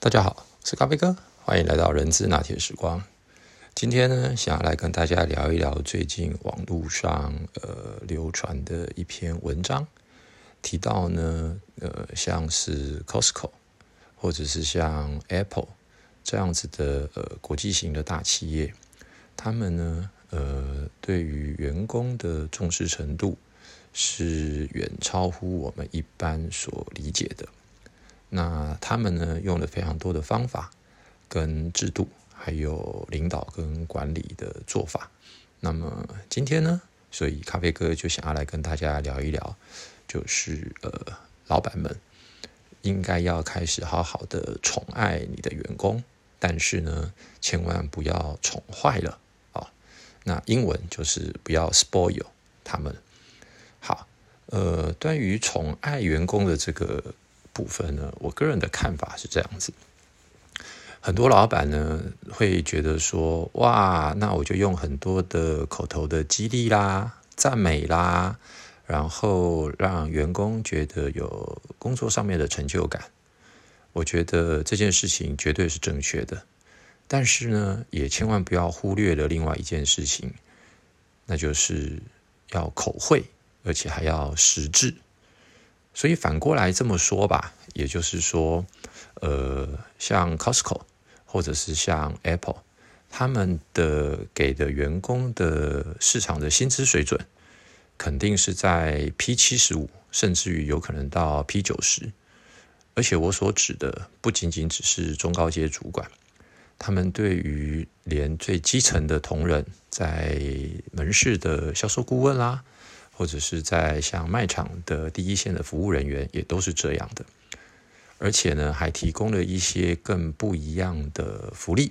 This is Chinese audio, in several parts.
大家好，我是咖啡哥，欢迎来到人资拿铁时光。今天呢，想要来跟大家聊一聊最近网络上呃流传的一篇文章，提到呢，呃，像是 Costco 或者是像 Apple 这样子的呃国际型的大企业，他们呢，呃，对于员工的重视程度是远超乎我们一般所理解的。那他们呢，用了非常多的方法、跟制度，还有领导跟管理的做法。那么今天呢，所以咖啡哥就想要来跟大家聊一聊，就是呃，老板们应该要开始好好的宠爱你的员工，但是呢，千万不要宠坏了啊。那英文就是不要 spoil 他们。好，呃，关于宠爱员工的这个。部分呢，我个人的看法是这样子：很多老板呢会觉得说，哇，那我就用很多的口头的激励啦、赞美啦，然后让员工觉得有工作上面的成就感。我觉得这件事情绝对是正确的，但是呢，也千万不要忽略了另外一件事情，那就是要口惠，而且还要实质。所以反过来这么说吧，也就是说，呃，像 Costco 或者是像 Apple，他们的给的员工的市场的薪资水准，肯定是在 P 七十五，甚至于有可能到 P 九十。而且我所指的不仅仅只是中高阶主管，他们对于连最基层的同仁，在门市的销售顾问啦。或者是在像卖场的第一线的服务人员也都是这样的，而且呢，还提供了一些更不一样的福利。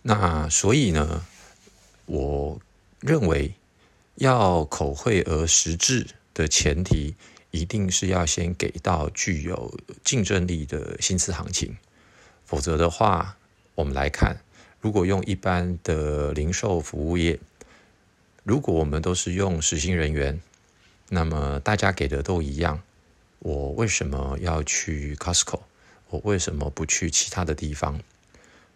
那所以呢，我认为要口惠而实质的前提，一定是要先给到具有竞争力的薪资行情，否则的话，我们来看，如果用一般的零售服务业。如果我们都是用实薪人员，那么大家给的都一样，我为什么要去 Costco？我为什么不去其他的地方？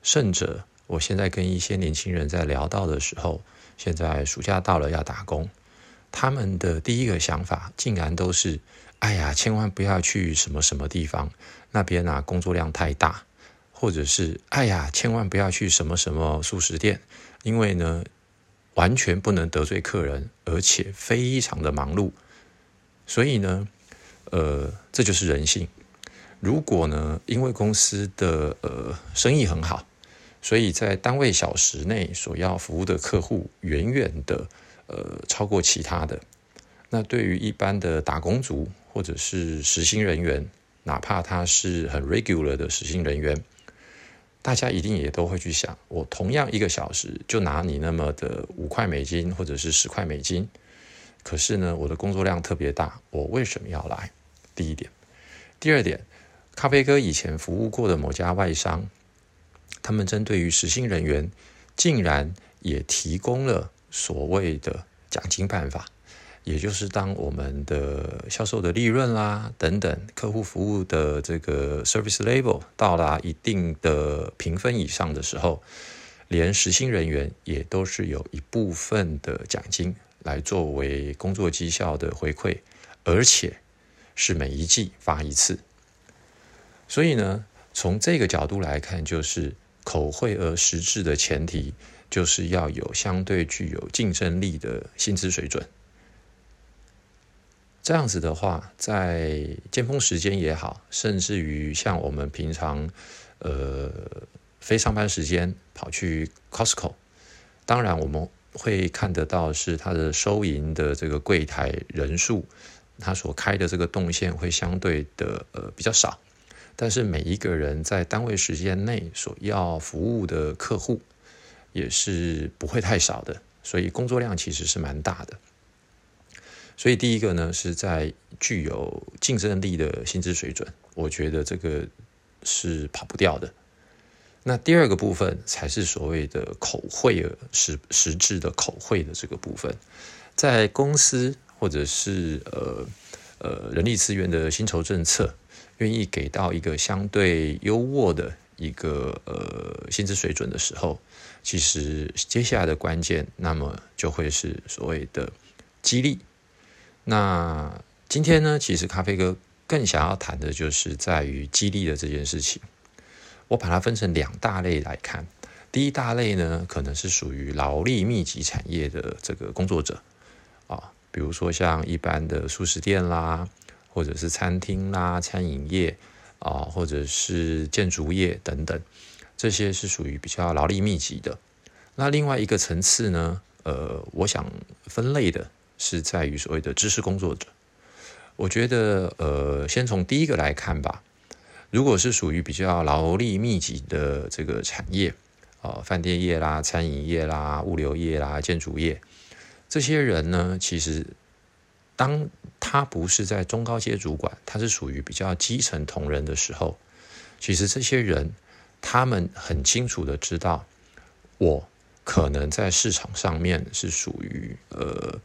甚者，我现在跟一些年轻人在聊到的时候，现在暑假到了要打工，他们的第一个想法竟然都是：哎呀，千万不要去什么什么地方，那边啊工作量太大，或者是哎呀，千万不要去什么什么素食店，因为呢。完全不能得罪客人，而且非常的忙碌，所以呢，呃，这就是人性。如果呢，因为公司的呃生意很好，所以在单位小时内所要服务的客户远远的呃超过其他的，那对于一般的打工族或者是实薪人员，哪怕他是很 regular 的实薪人员。大家一定也都会去想，我同样一个小时就拿你那么的五块美金或者是十块美金，可是呢，我的工作量特别大，我为什么要来？第一点，第二点，咖啡哥以前服务过的某家外商，他们针对于实薪人员，竟然也提供了所谓的奖金办法。也就是当我们的销售的利润啦等等，客户服务的这个 service level 到达一定的评分以上的时候，连实薪人员也都是有一部分的奖金来作为工作绩效的回馈，而且是每一季发一次。所以呢，从这个角度来看，就是口惠而实质的前提，就是要有相对具有竞争力的薪资水准。这样子的话，在尖峰时间也好，甚至于像我们平常，呃，非上班时间跑去 Costco，当然我们会看得到是它的收银的这个柜台人数，它所开的这个动线会相对的呃比较少，但是每一个人在单位时间内所要服务的客户也是不会太少的，所以工作量其实是蛮大的。所以第一个呢，是在具有竞争力的薪资水准，我觉得这个是跑不掉的。那第二个部分才是所谓的口惠实实质的口惠的这个部分，在公司或者是呃呃人力资源的薪酬政策愿意给到一个相对优渥的一个呃薪资水准的时候，其实接下来的关键，那么就会是所谓的激励。那今天呢，其实咖啡哥更想要谈的就是在于激励的这件事情。我把它分成两大类来看。第一大类呢，可能是属于劳力密集产业的这个工作者啊，比如说像一般的素食店啦。或者是餐厅啦、餐饮业啊，或者是建筑业等等，这些是属于比较劳力密集的。那另外一个层次呢，呃，我想分类的是在于所谓的知识工作者。我觉得，呃，先从第一个来看吧。如果是属于比较劳力密集的这个产业啊，饭店业啦、餐饮业啦、物流业啦、建筑业，这些人呢，其实。当他不是在中高阶主管，他是属于比较基层同仁的时候，其实这些人他们很清楚的知道，我可能在市场上面是属于呃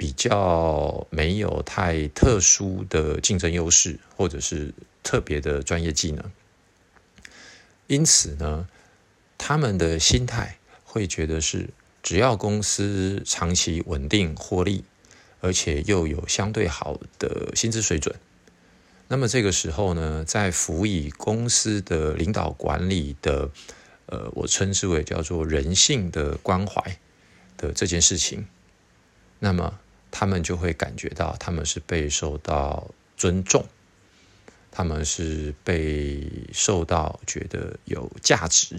比较没有太特殊的竞争优势，或者是特别的专业技能，因此呢，他们的心态会觉得是只要公司长期稳定获利。而且又有相对好的薪资水准，那么这个时候呢，在辅以公司的领导管理的，呃，我称之为叫做人性的关怀的这件事情，那么他们就会感觉到他们是被受到尊重，他们是被受到觉得有价值，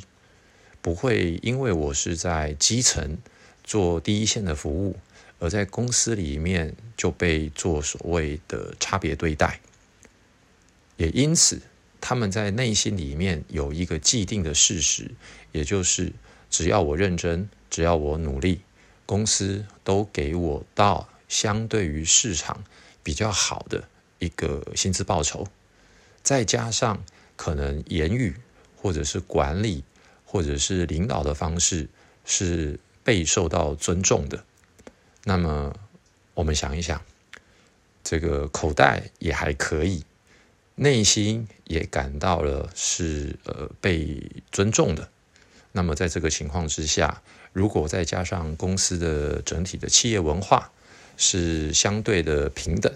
不会因为我是在基层做第一线的服务。而在公司里面就被做所谓的差别对待，也因此他们在内心里面有一个既定的事实，也就是只要我认真，只要我努力，公司都给我到相对于市场比较好的一个薪资报酬，再加上可能言语或者是管理或者是领导的方式是被受到尊重的。那么，我们想一想，这个口袋也还可以，内心也感到了是呃被尊重的。那么，在这个情况之下，如果再加上公司的整体的企业文化是相对的平等，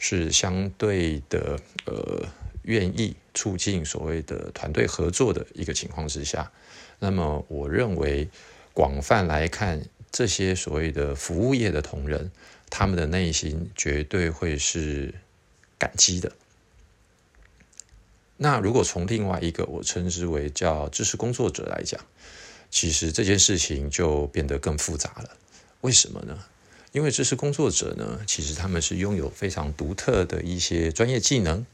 是相对的呃愿意促进所谓的团队合作的一个情况之下，那么我认为广泛来看。这些所谓的服务业的同仁，他们的内心绝对会是感激的。那如果从另外一个我称之为叫知识工作者来讲，其实这件事情就变得更复杂了。为什么呢？因为知识工作者呢，其实他们是拥有非常独特的一些专业技能。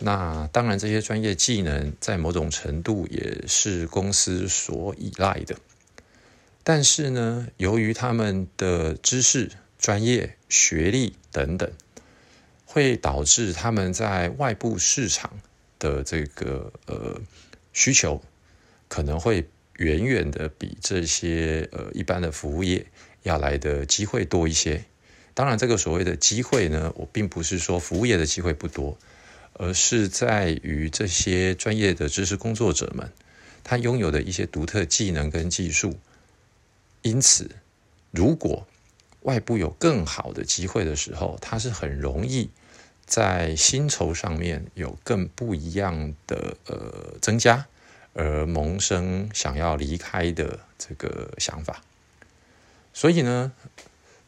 那当然，这些专业技能在某种程度也是公司所依赖的。但是呢，由于他们的知识、专业、学历等等，会导致他们在外部市场的这个呃需求，可能会远远的比这些呃一般的服务业要来的机会多一些。当然，这个所谓的机会呢，我并不是说服务业的机会不多，而是在于这些专业的知识工作者们，他拥有的一些独特技能跟技术。因此，如果外部有更好的机会的时候，他是很容易在薪酬上面有更不一样的呃增加，而萌生想要离开的这个想法。所以呢，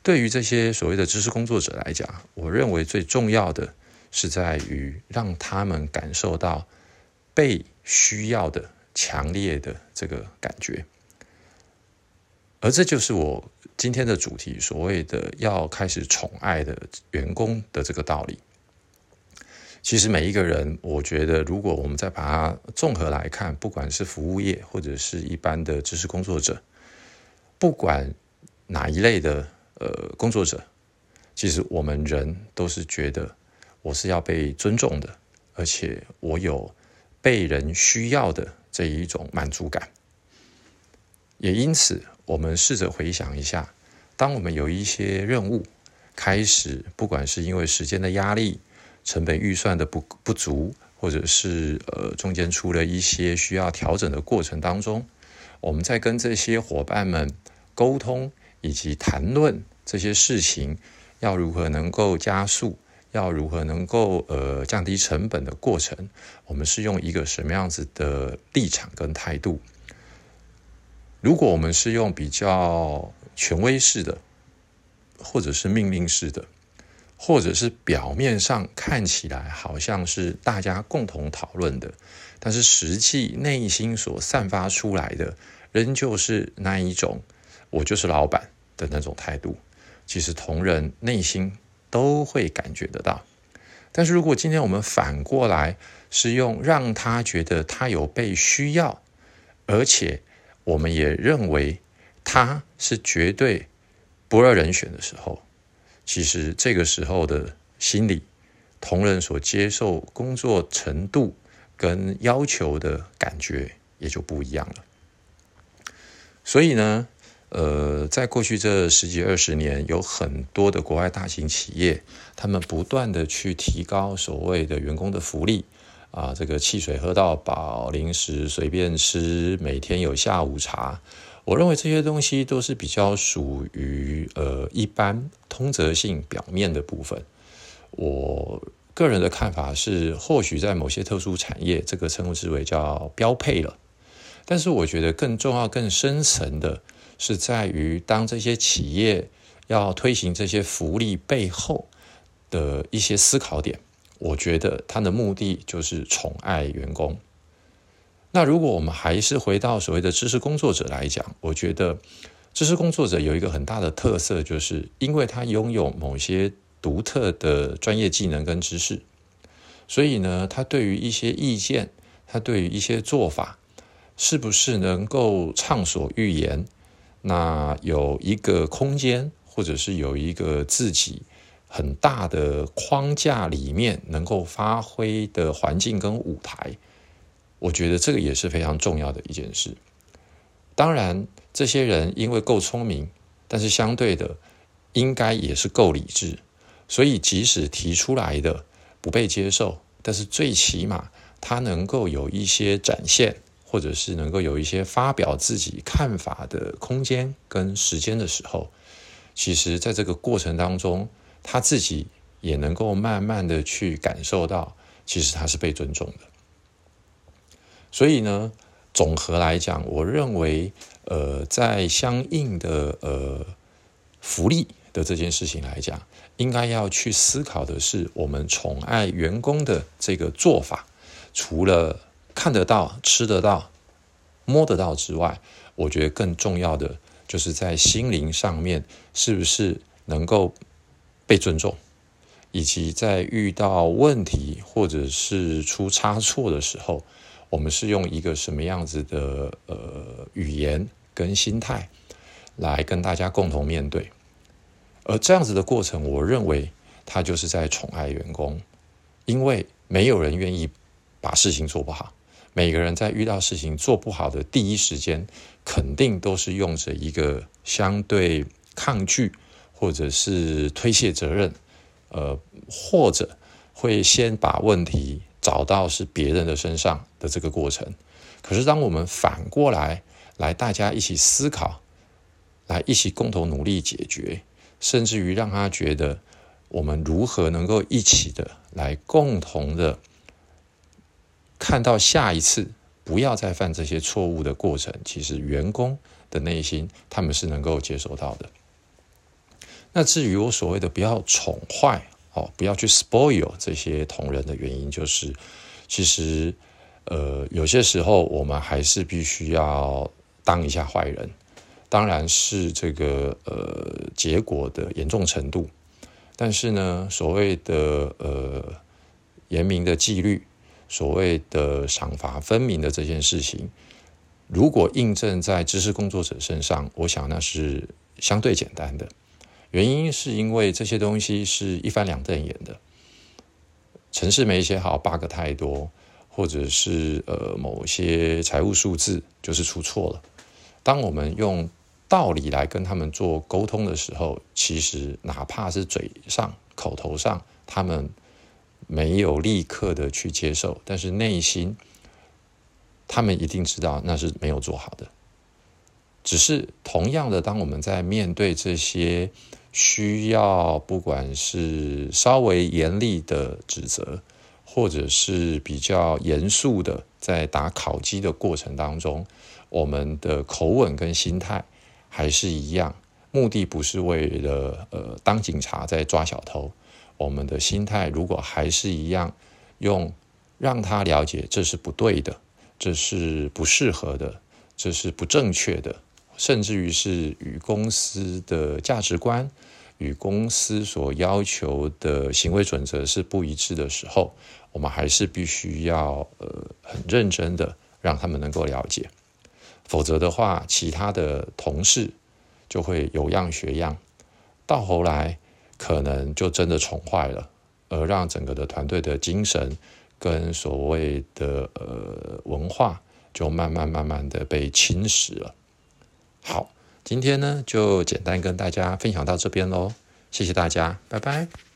对于这些所谓的知识工作者来讲，我认为最重要的是在于让他们感受到被需要的强烈的这个感觉。而这就是我今天的主题，所谓的要开始宠爱的员工的这个道理。其实每一个人，我觉得，如果我们再把它综合来看，不管是服务业或者是一般的知识工作者，不管哪一类的呃工作者，其实我们人都是觉得我是要被尊重的，而且我有被人需要的这一种满足感，也因此。我们试着回想一下，当我们有一些任务开始，不管是因为时间的压力，成本预算的不不足，或者是呃中间出了一些需要调整的过程当中，我们在跟这些伙伴们沟通以及谈论这些事情，要如何能够加速，要如何能够呃降低成本的过程，我们是用一个什么样子的立场跟态度？如果我们是用比较权威式的，或者是命令式的。或者是表面上看起来好像是大家共同讨论的，但是实际内心所散发出来的，仍旧是那一种“我就是老板”的那种态度。其实同仁内心都会感觉得到。但是如果今天我们反过来是用让他觉得他有被需要，而且我们也认为他是绝对不二人选的时候。其实这个时候的心理，同仁所接受工作程度跟要求的感觉也就不一样了。所以呢，呃，在过去这十几二十年，有很多的国外大型企业，他们不断的去提高所谓的员工的福利啊，这个汽水喝到饱，零食随便吃，每天有下午茶。我认为这些东西都是比较属于呃一般通则性表面的部分。我个人的看法是，或许在某些特殊产业，这个称之为叫标配了。但是我觉得更重要、更深层的是在于，当这些企业要推行这些福利背后的一些思考点，我觉得它的目的就是宠爱员工。那如果我们还是回到所谓的知识工作者来讲，我觉得知识工作者有一个很大的特色，就是因为他拥有某些独特的专业技能跟知识，所以呢，他对于一些意见，他对于一些做法，是不是能够畅所欲言？那有一个空间，或者是有一个自己很大的框架里面能够发挥的环境跟舞台。我觉得这个也是非常重要的一件事。当然，这些人因为够聪明，但是相对的，应该也是够理智。所以，即使提出来的不被接受，但是最起码他能够有一些展现，或者是能够有一些发表自己看法的空间跟时间的时候，其实在这个过程当中，他自己也能够慢慢的去感受到，其实他是被尊重的。所以呢，总和来讲，我认为，呃，在相应的呃福利的这件事情来讲，应该要去思考的是，我们宠爱员工的这个做法，除了看得到、吃得到、摸得到之外，我觉得更重要的就是在心灵上面，是不是能够被尊重，以及在遇到问题或者是出差错的时候。我们是用一个什么样子的呃语言跟心态来跟大家共同面对，而这样子的过程，我认为他就是在宠爱员工，因为没有人愿意把事情做不好，每个人在遇到事情做不好的第一时间，肯定都是用着一个相对抗拒或者是推卸责任，呃，或者会先把问题。找到是别人的身上的这个过程，可是当我们反过来来大家一起思考，来一起共同努力解决，甚至于让他觉得我们如何能够一起的来共同的看到下一次不要再犯这些错误的过程，其实员工的内心他们是能够接受到的。那至于我所谓的不要宠坏。哦，不要去 spoil 这些同仁的原因，就是其实呃，有些时候我们还是必须要当一下坏人，当然是这个呃结果的严重程度，但是呢，所谓的呃严明的纪律，所谓的赏罚分明的这件事情，如果印证在知识工作者身上，我想那是相对简单的。原因是因为这些东西是一翻两瞪眼的，程式没写好，bug 太多，或者是呃某些财务数字就是出错了。当我们用道理来跟他们做沟通的时候，其实哪怕是嘴上、口头上，他们没有立刻的去接受，但是内心他们一定知道那是没有做好的。只是同样的，当我们在面对这些需要，不管是稍微严厉的指责，或者是比较严肃的在打考鸡的过程当中，我们的口吻跟心态还是一样，目的不是为了呃当警察在抓小偷，我们的心态如果还是一样，用让他了解这是不对的，这是不适合的，这是不正确的。甚至于是与公司的价值观、与公司所要求的行为准则是不一致的时候，我们还是必须要呃很认真的让他们能够了解，否则的话，其他的同事就会有样学样，到后来可能就真的宠坏了，而让整个的团队的精神跟所谓的呃文化就慢慢慢慢的被侵蚀了。好，今天呢就简单跟大家分享到这边喽，谢谢大家，拜拜。